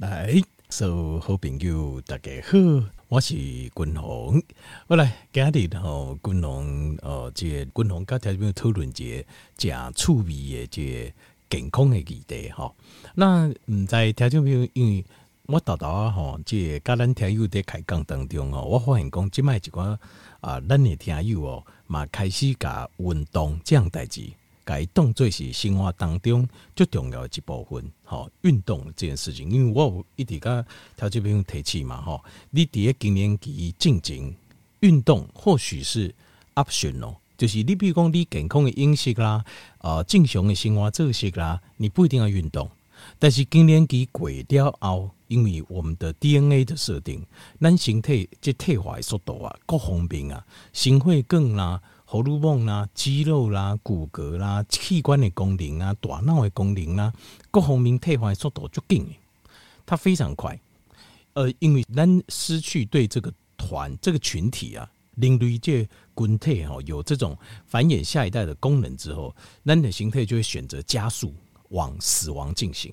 来，所有好朋友大家好，我是君鸿。我来今日吼，君鸿哦，这君鸿跟条友讨论一个诚趣味的这健康的议题哈。那唔知条友因为我豆豆啊吼，这跟咱听友在开讲当中哦，我发现讲即卖一寡啊，咱的听友哦，嘛开始甲运动这样代志。改动作是生活当中最重要的一部分，吼，运动这件事情，因为我有一直甲调节朋友提起嘛，吼，你伫个更年期进行运动，或许是 option 哦，就是你比如讲你健康的饮食啦，呃，正常的生活作息啦，你不一定要运动，但是更年期过了后，因为我们的 DNA 的设定，咱身体这退化的速度啊，各方面啊，心血管啦。荷尔蒙啦、肌肉啦、骨骼啦、器官的功能啊、大脑的功能啊，各方面退化的速度就紧，它非常快。呃，因为咱失去对这个团、这个群体啊，人类这群体哈，有这种繁衍下一代的功能之后，咱的形态就会选择加速往死亡进行。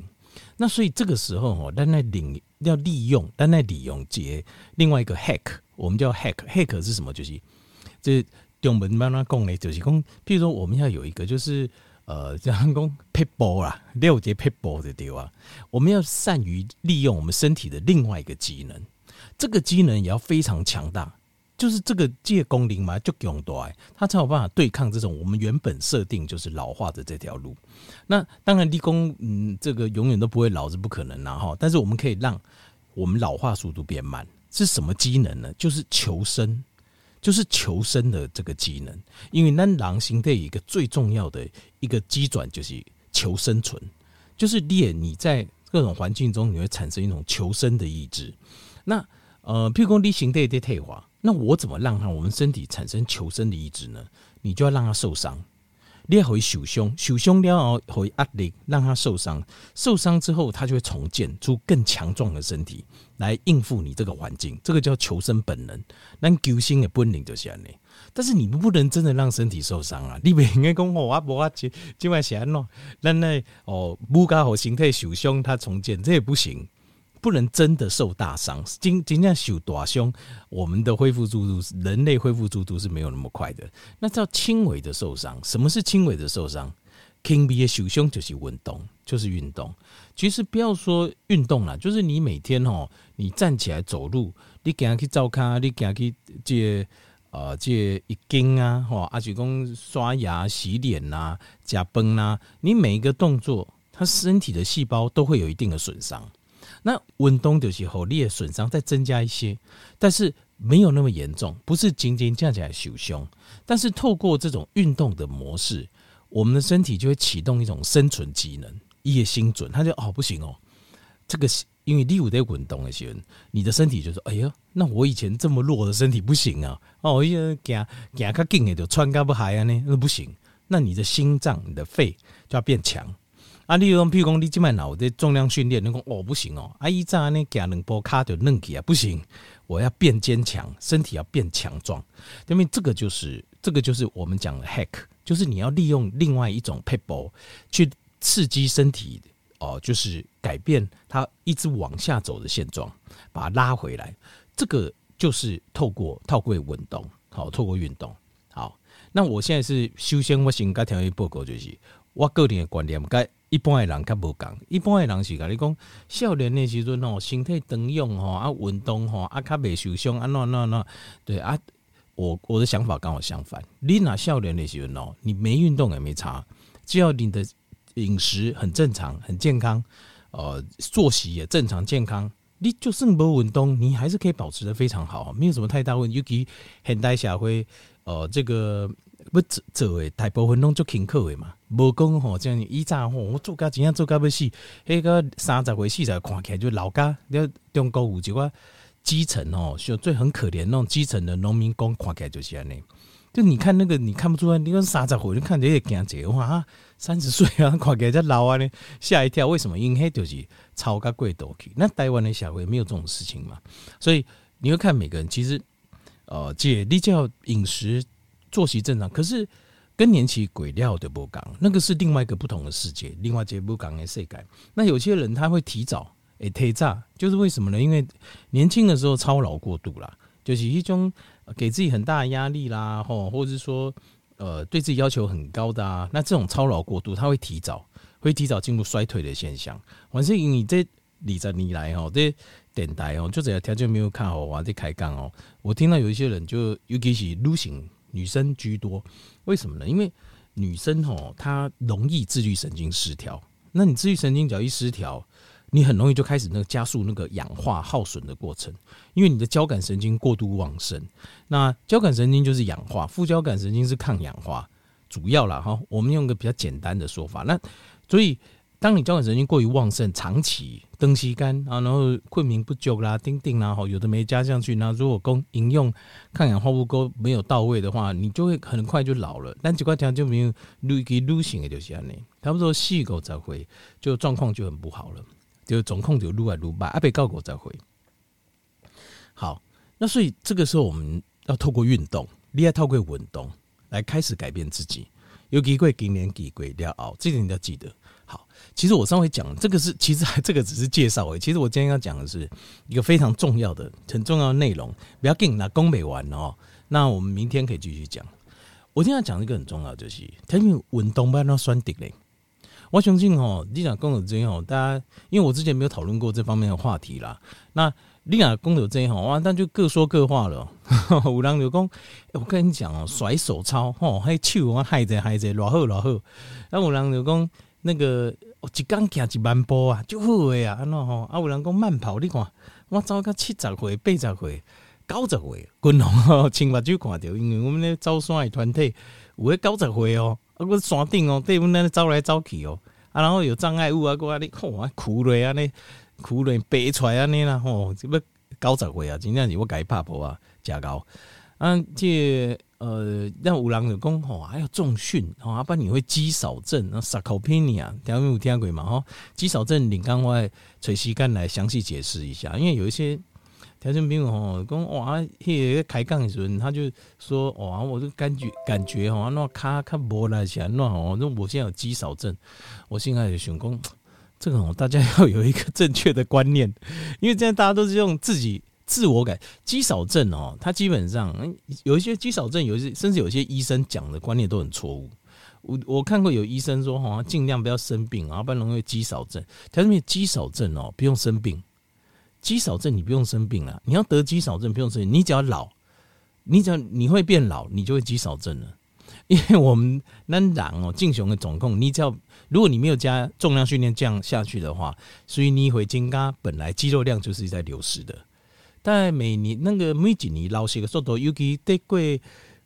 那所以这个时候哦，咱来领要利用，咱来利用这另外一个 hack，我们叫 hack，hack 是什么？就是这。用文慢慢讲呢，就是讲，譬如说，我们要有一个，就是呃，这样讲撇步啦，六节撇步的对吧？我们要善于利用我们身体的另外一个机能，这个机能也要非常强大，就是这个借功能嘛，就用多，它才有办法对抗这种我们原本设定就是老化的这条路。那当然，立功，嗯，这个永远都不会老是不可能啦哈。但是我们可以让我们老化速度变慢，是什么机能呢？就是求生。就是求生的这个技能，因为那狼形态一个最重要的一个基转就是求生存，就是练你在各种环境中你会产生一种求生的意志。那呃，譬如说你形态在退化，那我怎么让它我们身体产生求生的意志呢？你就要让它受伤。你要会受伤，受伤了后会压力，让他受伤，受伤之后他就会重建出更强壮的身体来应付你这个环境，这个叫求生本能。那求生的本能就是这样的，但是你们不能真的让身体受伤啊！你不应该讲我无法去今晚写喏，那那哦，不搞好形态受伤，他重建这也不行。不能真的受大伤，今今天受大伤，我们的恢复速度，人类恢复速度是没有那么快的。那叫轻微的受伤。什么是轻微的受伤？轻微的受伤就是运动，就是运动。其实不要说运动了，就是你每天哦，你站起来走路，你给他去照看，你给他去这呃这一根啊，或阿许公刷牙、洗脸呐、加崩呐，你每一个动作，他身体的细胞都会有一定的损伤。那运动的时候，你的损伤再增加一些，但是没有那么严重，不是仅仅这样起来受伤。但是透过这种运动的模式，我们的身体就会启动一种生存机能，一个心准，他就哦不行哦，这个因为你有在运动的时候，你的身体就说，哎呀，那我以前这么弱的身体不行啊，哦，我一个行行较紧的就喘个不嗨啊呢，那不行，那你的心脏、你的肺就要变强。啊，你用譬如讲，你今麦脑的重量训练，你讲哦不行哦，啊，一扎呢，夹两波卡就嫩起啊，不行，我要变坚强，身体要变强壮，因为这个就是这个就是我们讲的 hack，就是你要利用另外一种 people 去刺激身体哦，就是改变它一直往下走的现状，把它拉回来，这个就是透过透过运动，好，透过运动，好，那我现在是首先我先甲条件报告就是我个人的观点，该。一般的人较无共，一般的人是甲你讲，少年的时阵吼，身体长用吼，啊运动吼，啊较袂受伤，啊那那那，对啊，我我的想法刚好相反。你若少年的时阵哦，你没运动也没差，只要你的饮食很正常、很健康，呃，作息也正常健康，你就算无运动，你还是可以保持得非常好，没有什么太大问题。尤其现代社会，呃，这个。要做做诶，大部分拢做轻巧诶嘛，无讲吼，像以前吼，我做甲真正做甲要死，迄个三十岁四十看起来就老家，了中国有一个基层吼，就最很可怜那种基层的农民工，看起来就是安尼。就你看那个，你看不出来，你说三十岁，你看着也惊济哇，三十岁啊，看起来才老啊呢，吓一跳。为什么？因为就是超甲过度去。那台湾的社会没有这种事情嘛，所以你会看每个人，其实呃，姐你叫饮食。作息正常，可是更年期鬼料的不讲，那个是另外一个不同的世界，另外这不讲的世界。那有些人他会提早，诶，太炸，就是为什么呢？因为年轻的时候操劳过度啦，就是一种给自己很大的压力啦，吼，或者是说呃对自己要求很高的啊，那这种操劳过度，他会提早会提早进入衰退的现象。反正你这二十年来吼，这电台哦，就这样条件没有看好啊，这开杠哦，我听到有一些人就尤其是女性女生居多，为什么呢？因为女生哦她容易自律神经失调，那你自律神经只要一失调。你很容易就开始那个加速那个氧化耗损的过程，因为你的交感神经过度旺盛。那交感神经就是氧化，副交感神经是抗氧化，主要啦哈。我们用个比较简单的说法，那所以当你交感神经过于旺盛，长期东西干啊，然后困眠不足啦、丁丁啦，有的没加上去，那如果供饮用抗氧化物沟没有到位的话，你就会很快就老了。但这块条就没有滤给滤型的，就是这样，差不多细狗才会就状况就很不好了。就总控就撸来撸吧，阿贝告狗再回。好，那所以这个时候我们要透过运动，你要透过运动来开始改变自己。有机会今年机会要熬，这点你要记得。好，其实我上回讲这个是，其实还这个只是介绍而已。其实我今天要讲的是一个非常重要的、很重要的内容。不要紧，那讲没完哦。那我们明天可以继续讲。我今天要讲一个很重要，就是他们运动不要那酸的嘞。我相信哦，你讲公有这样哦，大家因为我之前没有讨论过这方面的话题啦。那你讲公有这样哇，那就各说各话了。有人就讲，我跟你讲哦，甩手操哦，还手啊，嗨着嗨着，偌好偌好。那有人就讲，那个一刚行一万步啊，就好诶啊，安怎吼？啊，有人讲慢跑，你看我走到七十岁、八十岁、九十岁，滚龙亲目睭看到，因为我们那走山的团体有诶九十岁哦。啊，我山顶哦，对阮那走来走去哦，啊，然后有障碍物啊，过啊，你吼啊，苦累啊，你苦累爬出来安尼啦，吼，这要九十岁啊，真正是我改拍婆啊，加高啊，这呃，那有人就讲吼，还要重训，吼，啊，不然你会肌少症，啊，sarcopenia，听有听过嘛？吼，肌少症，你刚我找时间来详细解释一下，因为有一些。条件兵哦，讲哇，迄个开杠的时候，他就说哇，我就感觉感觉吼，那卡卡无来起来，那哦，那我现在有肌少症，我现在就想讲，这个哦，大家要有一个正确的观念，因为现在大家都是用自己自我感肌少症哦，它基本上有一些肌少症，有些甚至有些医生讲的观念都很错误。我我看过有医生说哈，尽量不要生病啊，不然容易肌少症。条件兵肌少症哦，不用生病。肌少症你不用生病了，你要得肌少症不用生病，你只要老，你只要你会变老，你就会肌少症了。因为我们那人哦，进雄的总控，你只要如果你没有加重量训练这样下去的话，所以你会增加本来肌肉量就是在流失的。但每年那个每几年老些的速度，尤其得过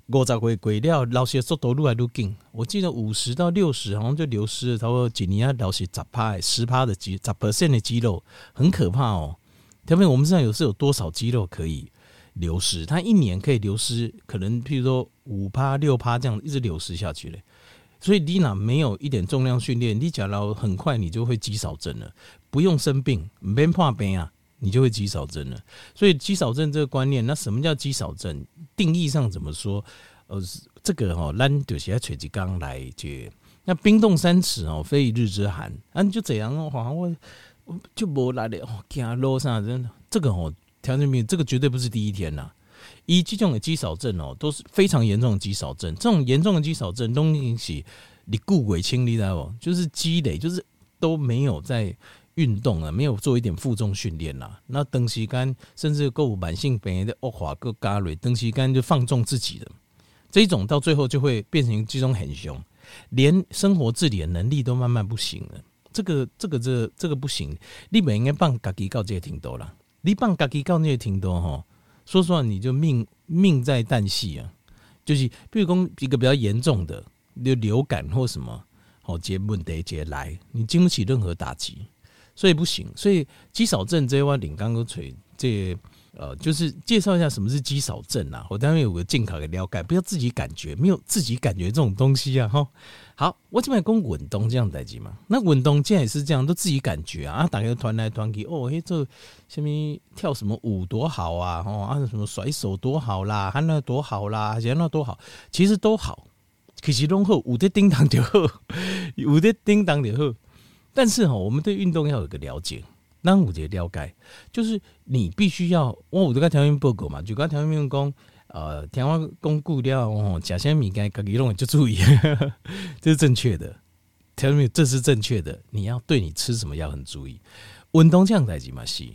五十岁过了，老些的速度越来越紧。我记得五十到六十好像就流失了，差不多几年要老些十趴十趴的肌十 percent 的肌肉，很可怕哦。特别我们身上有是有多少肌肉可以流失，它一年可以流失，可能譬如说五趴六趴这样一直流失下去嘞。所以你哪没有一点重量训练，你假如很快你就会肌少症了，不用生病，没怕病啊，你就会肌少症了。所以肌少症这个观念，那什么叫肌少症？定义上怎么说？呃，这个哈，咱就是要垂直刚来解。那冰冻三尺哦，非一日之寒。啊，就这样哦，好像我。就无来的哦，走路上真的这个哦，条件兵这个绝对不是第一天呐。以这种的肌少症哦，都是非常严重的肌少症。这种严重的肌少症东西是你固鬼清理的哦，就是积累，就是都没有在运动啊，没有做一点负重训练啦。那长时间甚至够慢性病的恶化个加累，长时间就放纵自己的这一种，到最后就会变成这种很凶，连生活自理的能力都慢慢不行了。这个这个这、这个不行，你本应该帮自己告诫挺多了。你帮自己告诫挺多哈，说实话你就命命在旦夕啊。就是比如说一个比较严重的流流感或什么，好接问题接来，你经不起任何打击，所以不行。所以肌少症这一块领刚刚锤这。呃，就是介绍一下什么是肌少症啊，我当然有个健康的了解，不要自己感觉，没有自己感觉这种东西啊，哈。好，我这边讲运动这样代志嘛，那运动既然也是这样，都自己感觉啊，大家团来团去，哦，嘿，这下面跳什么舞多好啊，哦，啊什么甩手多好啦，还那多好啦，还那多好，其实都好，其实拢好，有的叮当就好，有的叮当就好，但是哈，我们对运动要有个了解。那有这个了解，就是你必须要，我有这个条件报告嘛，就个条件讲，呃，听我讲过了哦，假些米该自己弄就注意，这是正确的，条件这是正确的，你要对你吃什么要很注意。运动这样代志嘛是，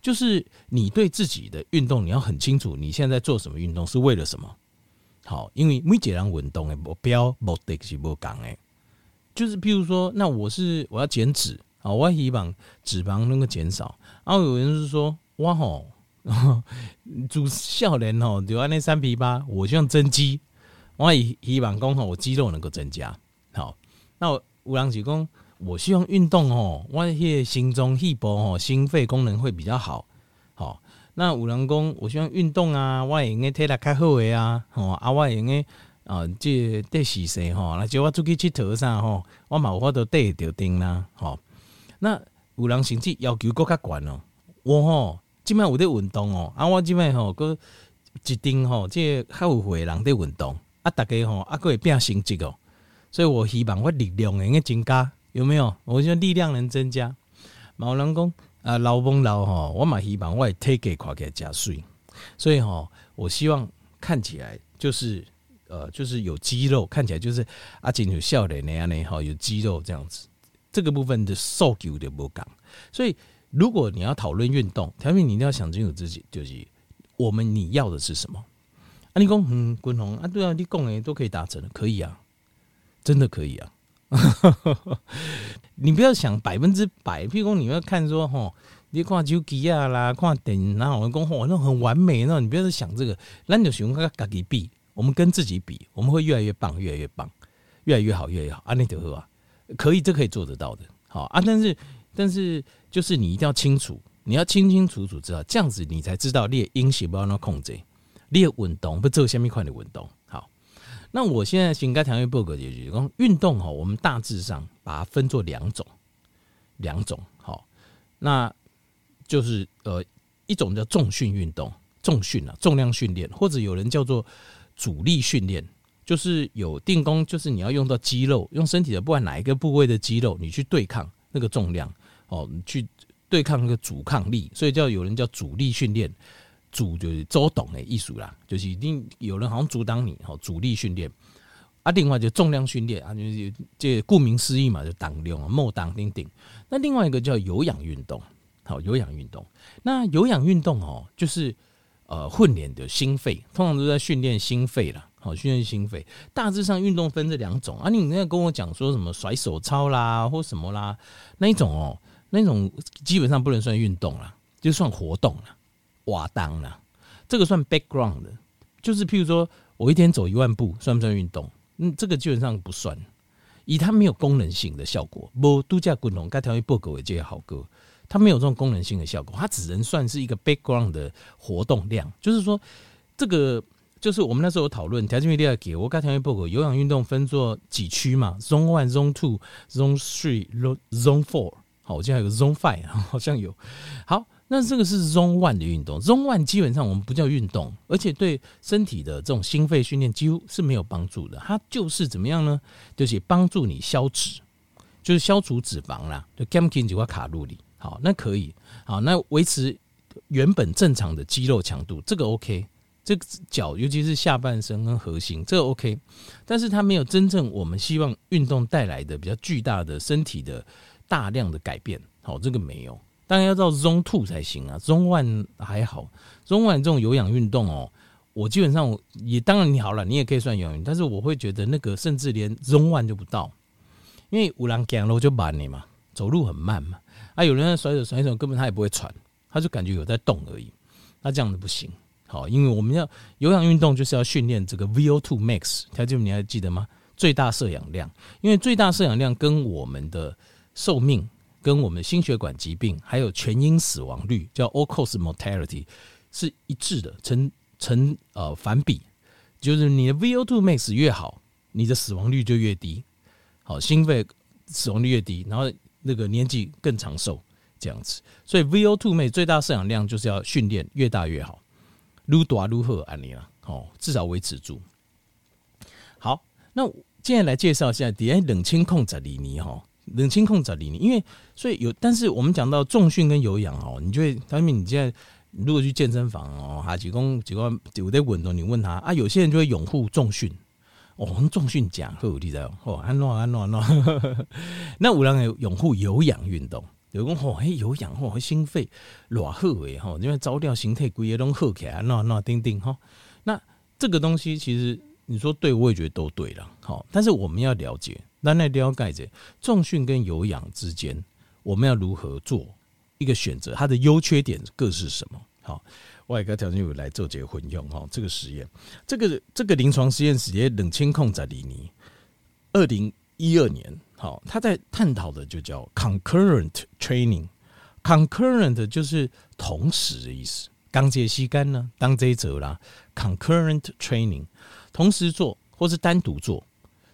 就是你对自己的运动你要很清楚，你现在在做什么运动是为了什么？好，因为每个人运动的目标目的是不同的，就是譬如说，那我是我要减脂。啊，我希望脂肪能够减少。然后有人是说，哇吼，主少年吼，就按那三皮八，我希望增肌。我希望讲吼，我肌肉能够增加。好，那有人是讲，我希望运动吼，我迄心脏细胞吼，心肺功能会比较好。好，那有人讲，我希望运动啊，我应该体力较好诶啊，吼啊，我应该啊，这得时势吼，那就我出去佚佗啥吼，我嘛有法度得着丁啦，吼。那有人甚至要求搁较悬哦，我吼即摆有咧运动哦，啊我即摆吼搁一定吼，即较有会人在运动，啊大家吼啊搁会变成绩哦，所以我希望我力量能够增加，有没有？我希望力量能增加。嘛有人讲啊老崩老吼，我嘛希望我体格看起来加水，所以吼我希望看起来就是呃就是有肌肉，看起来就是啊真有少年那样呢吼，有肌肉这样子。这个部分的诉求的不讲，所以如果你要讨论运动，条明你一定要想清楚自己，就是我们你要的是什么？啊，你讲嗯，滚红啊，对啊，你讲诶都可以达成的，可以啊，真的可以啊。你不要想百分之百，譬如说你要看说吼，你看手机啊啦，看电影，然后我讲吼，那很完美，那你不要想这个，那就喜欢跟自己比，我们跟自己比，我们会越来越棒，越来越棒，越来越好，越来越好，啊，你就好啊。可以，这可以做得到的，好啊。但是，但是，就是你一定要清楚，你要清清楚楚知道，这样子你才知道你的饮食要怎么控制，你的运动不做下面块的运动。好，那我现在先跟条件报告解决。讲运动哈，我们大致上把它分作两种，两种好，那就是呃，一种叫重训运动，重训啊，重量训练，或者有人叫做阻力训练。就是有定功，就是你要用到肌肉，用身体的不管哪一个部位的肌肉，你去对抗那个重量哦，你去对抗那个阻抗力，所以叫有人叫阻力训练，阻就是周董的艺术啦，就是一定有人好像阻挡你哦，阻力训练啊，另外就重量训练啊，就是这顾名思义嘛，就当量啊，莫当丁丁。那另外一个叫有氧运动，好，有氧运动，那有氧运动哦，就是呃训练的心肺，通常都在训练心肺啦。好，训练心肺，大致上运动分这两种啊。你那跟我讲说什么甩手操啦，或什么啦，那一种哦，那种基本上不能算运动啦，就算活动啦，瓦当啦，这个算 background 的，就是譬如说我一天走一万步，算不算运动？嗯，这个基本上不算，以它没有功能性的效果。不度假滚龙该条一报告也这些好歌，它没有这种功能性的效果，它只能算是一个 background 的活动量，就是说这个。就是我们那时候有讨论，条件一定要给我刚才报告，有氧运动分作几区嘛？Zone One、Zone Two、Zone Three、Zone Four，好，我记得还有个 Zone Five，好像有。好，那这个是 Zone One 的运动，Zone One 基本上我们不叫运动，而且对身体的这种心肺训练几乎是没有帮助的。它就是怎么样呢？就是帮助你消脂，就是消除脂肪啦，就 Gamkin 几块卡路里。好，那可以，好，那维持原本正常的肌肉强度，这个 OK。这个脚，尤其是下半身跟核心，这个 OK，但是它没有真正我们希望运动带来的比较巨大的身体的大量的改变。好，这个没有，当然要到 Zone Two 才行啊。Zone One 还好，Zone One 这种有氧运动哦，我基本上也当然你好了，你也可以算有氧，但是我会觉得那个甚至连 Zone One 就不到，因为有人走路就慢你嘛，走路很慢嘛。啊，有人在甩手甩手，根本他也不会喘，他就感觉有在动而已，那这样子不行。好，因为我们要有氧运动，就是要训练这个 VO2 max，条件你还记得吗？最大摄氧量，因为最大摄氧量跟我们的寿命、跟我们心血管疾病，还有全因死亡率叫 all cause mortality 是一致的，成成呃反比，就是你的 VO2 max 越好，你的死亡率就越低。好，心肺死亡率越低，然后那个年纪更长寿这样子。所以 VO2 max 最大摄氧量就是要训练越大越好。如多如喝安尼啦，哦，至少维持住。好，那接下来介绍一下，底下冷清控制里尼哈，冷清控制里，因为所以有，但是我们讲到重训跟有氧哦，你就会，他们你现在如果去健身房哦，哈，几公几公有在稳动，你问他啊，有些人就会拥护重训，哦，重训讲会有力在哦，安诺安诺安诺，那有人拥护有氧运动，有讲吼，嘿，有氧吼，心肺偌好诶吼，因为早掉形态规个拢好起来，安诺安诺叮叮哈，那这个东西其实。你说对，我也觉得都对了。好，但是我们要了解，那那了解着重训跟有氧之间，我们要如何做一个选择？它的优缺点各是什么？好，外科条件有来做这个混用哈。这个实验，这个这个临床实验室也冷清控在里尼，二零一二年，好，他在探讨的就叫 concurrent training，concurrent 就是同时的意思。刚接吸干呢，当这一则啦，concurrent training。同时做或是单独做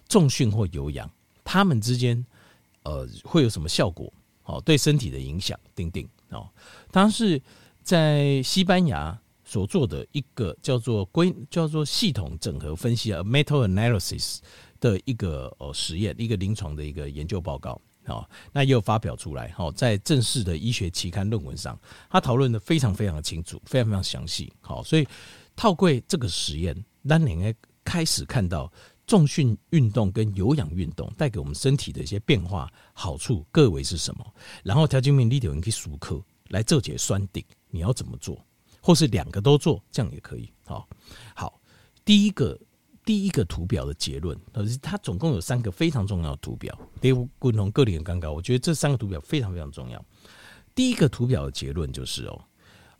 重训或有氧，他们之间呃会有什么效果？好，对身体的影响，定定哦。它是在西班牙所做的一个叫做归叫做系统整合分析啊 m e t a l analysis 的一个呃实验，一个临床的一个研究报告好。那也有发表出来好，在正式的医学期刊论文上，他讨论的非常非常的清楚，非常非常详细。好，所以套柜这个实验。当年开始看到重训运动跟有氧运动带给我们身体的一些变化好处各为是什么？然后条件面里头你可以熟客来这节酸顶，你要怎么做？或是两个都做，这样也可以。好，好，第一个第一个图表的结论，可是它总共有三个非常重要的图表。第五共同个体很尴尬，我觉得这三个图表非常非常重要。第一个图表的结论就是哦，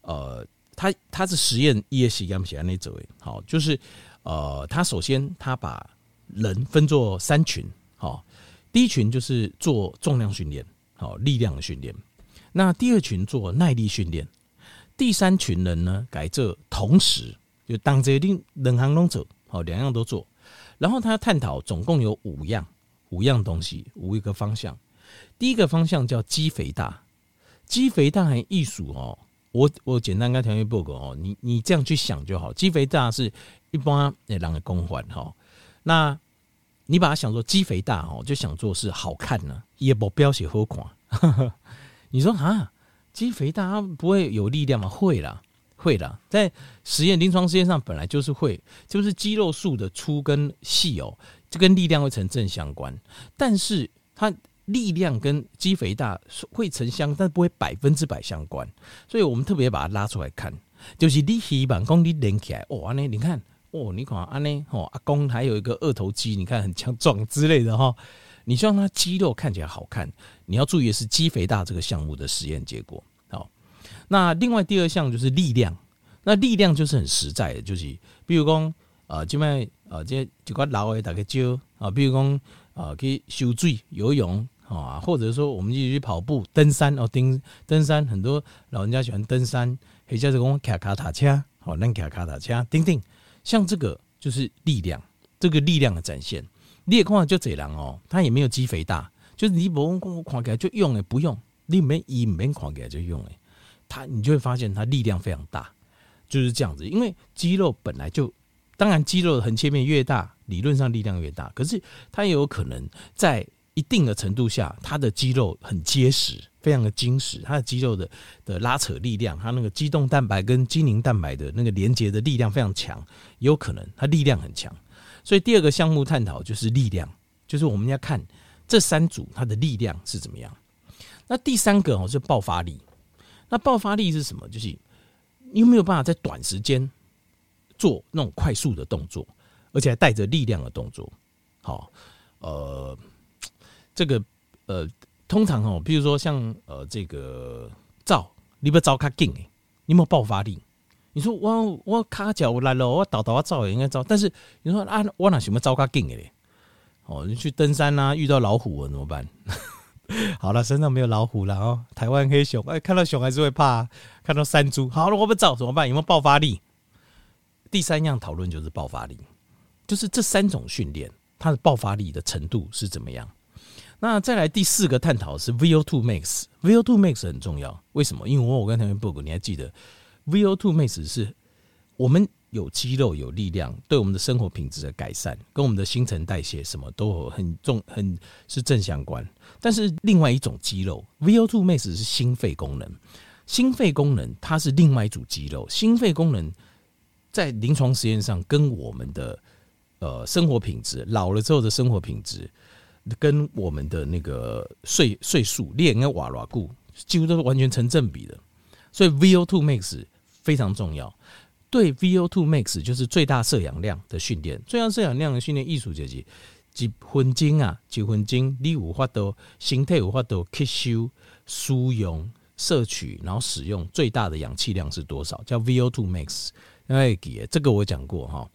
呃。他他是实验 ESC 跟 MC 那这位好，就是呃，他首先他把人分作三群，好，第一群就是做重量训练，好，力量的训练，那第二群做耐力训练，第三群人呢改这同时就当这另两行拢走，好，两样都做，然后他探讨总共有五样五样东西，五一个方向，第一个方向叫肌肥大，肌肥大还艺术哦。我我简单跟条件报告哦，你你这样去想就好。肌肥大是一般诶人的公环哈，那你把它想做肌肥大哦，就想做是好看呢，也不标写好看。你说啊，肌肥大它不会有力量吗？会啦，会啦，在实验临床实验上本来就是会，就是肌肉束的粗跟细哦，这跟力量会成正相关，但是它。力量跟肌肥大会成相，但不会百分之百相关，所以我们特别把它拉出来看，就是你希望讲你练起来，哦，安尼你看，哦，你看安尼，哦，阿公还有一个二头肌，你看很强壮之类的哈，你希望他肌肉看起来好看，你要注意的是肌肥大这个项目的实验结果。好，那另外第二项就是力量，那力量就是很实在的，就是比如讲，呃，这边呃，这几个老的大家教啊，比如讲，呃，去修水、游泳。啊，或者说我们一起去跑步、登山哦，登登山，很多老人家喜欢登山，或者是讲骑脚踏车，好，那骑脚踏车，叮叮，像这个就是力量，这个力量的展现。你也看到就这样哦，他也没有肌肥大，就是你不用看起来就用诶，不用，你没一没看起来就用诶，他你就会发现他力量非常大，就是这样子。因为肌肉本来就，当然肌肉的横切面越大，理论上力量越大，可是它也有可能在。一定的程度下，它的肌肉很结实，非常的精实。它的肌肉的的拉扯力量，它那个肌动蛋白跟肌凝蛋白的那个连接的力量非常强，也有可能它力量很强。所以第二个项目探讨就是力量，就是我们要看这三组它的力量是怎么样。那第三个哦是爆发力。那爆发力是什么？就是你有没有办法在短时间做那种快速的动作，而且还带着力量的动作？好，呃。这个呃，通常哦，比如说像呃，这个照，你不要照卡劲诶，你有没有爆发力？你说我我卡脚我来了，我倒倒我照也应该照，但是你说啊，我哪什么照卡劲诶嘞？哦，你去登山啊，遇到老虎啊，怎么办？好了，身上没有老虎了哦。台湾黑熊，哎，看到熊还是会怕，看到山猪，好了，我不照怎么办？有没有爆发力？第三样讨论就是爆发力，就是这三种训练，它的爆发力的程度是怎么样？那再来第四个探讨是 VO2 max，VO2 max 很重要。为什么？因为我我刚才报过，你还记得 VO2 max 是我们有肌肉有力量，对我们的生活品质的改善，跟我们的新陈代谢什么都很重很是正相关。但是另外一种肌肉，VO2 max 是心肺功能，心肺功能它是另外一组肌肉，心肺功能在临床实验上跟我们的呃生活品质，老了之后的生活品质，跟我们的那个岁岁数练跟瓦拉固几乎都是完全成正比的，所以 VO2 max 非常重要。对 VO2 max 就是最大摄氧量的训练，最大摄氧量的训练艺术就是几分钟啊，几分钟你有法度身体有法度吸收、输用、摄取，然后使用最大的氧气量是多少？叫 VO2 max。哎，这个我讲过哈。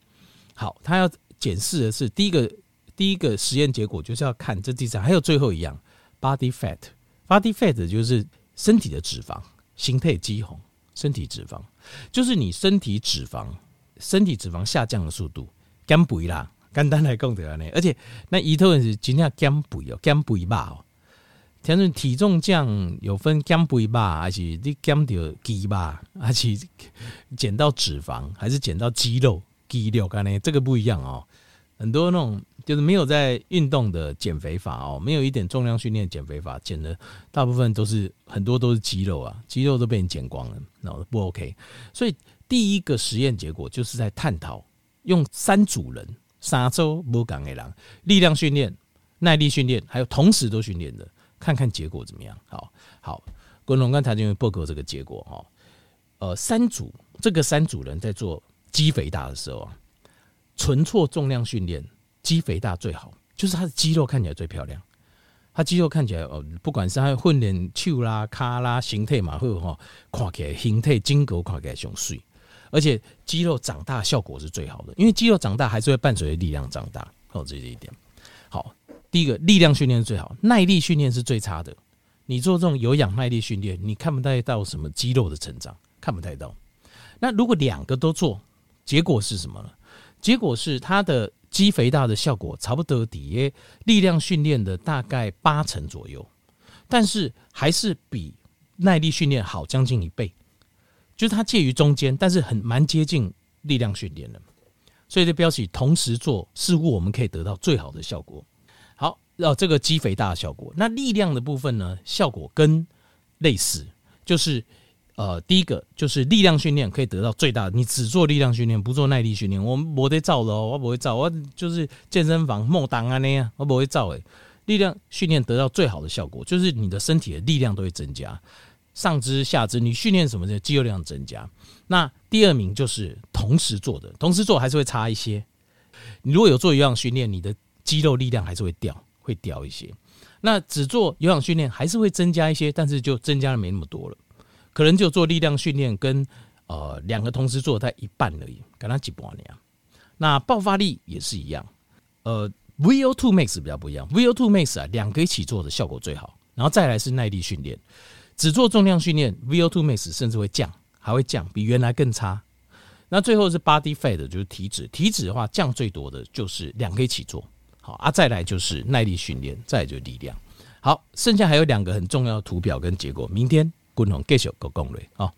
好，他要检视的是第一个第一个实验结果，就是要看这第三，还有最后一样 body fat。body fat 就是身体的脂肪，形态肌红。身体脂肪就是你身体脂肪，身体脂肪下降的速度减肥啦，简单来讲的呢。而且那伊头是尽量减肥哦，减肥吧哦。听说体重降有分减肥吧，还是你减掉肌吧，还是减到脂肪，还是减到肌肉肌肉？干呢，这个不一样哦。很多那种。就是没有在运动的减肥法哦，没有一点重量训练减肥法，减的大部分都是很多都是肌肉啊，肌肉都被你减光了，那不 OK。所以第一个实验结果就是在探讨用三组人，沙洲不讲的人，力量训练、耐力训练，还有同时都训练的，看看结果怎么样。好好，滚龙刚才就报告这个结果哈，呃，三组这个三组人在做肌肥大的时候啊，纯做重量训练。肌肥大最好，就是他的肌肉看起来最漂亮。他肌肉看起来哦，不管是他混练手啦、卡啦、形态嘛，会哈，看起来形态筋骨看起来雄碎，而且肌肉长大效果是最好的，因为肌肉长大还是会伴随着力量长大。哦，这是一点。好，第一个力量训练是最好，耐力训练是最差的。你做这种有氧耐力训练，你看不太到什么肌肉的成长，看不太到。那如果两个都做，结果是什么呢？结果是它的。肌肥大的效果差不多底，力量训练的大概八成左右，但是还是比耐力训练好将近一倍，就是它介于中间，但是很蛮接近力量训练的，所以这标题同时做，似乎我们可以得到最好的效果。好，哦，这个肌肥大的效果，那力量的部分呢，效果跟类似，就是。呃，第一个就是力量训练可以得到最大，你只做力量训练，不做耐力训练，我我得照的哦，我不会照，我就是健身房莫当啊那样，我不会照诶。力量训练得到最好的效果，就是你的身体的力量都会增加，上肢、下肢，你训练什么的肌肉量增加。那第二名就是同时做的，同时做还是会差一些。你如果有做有氧训练，你的肌肉力量还是会掉，会掉一些。那只做有氧训练还是会增加一些，但是就增加的没那么多了。可能就做力量训练跟呃两个同时做在一半而已，跟他几百年。那爆发力也是一样，呃，VO2 max 比较不一样，VO2 max 啊两个一起做的效果最好，然后再来是耐力训练，只做重量训练，VO2 max 甚至会降，还会降，比原来更差。那最后是 body fat 就是体脂，体脂的话降最多的就是两个一起做，好啊，再来就是耐力训练，再来就是力量。好，剩下还有两个很重要的图表跟结果，明天。军方继续个攻略啊。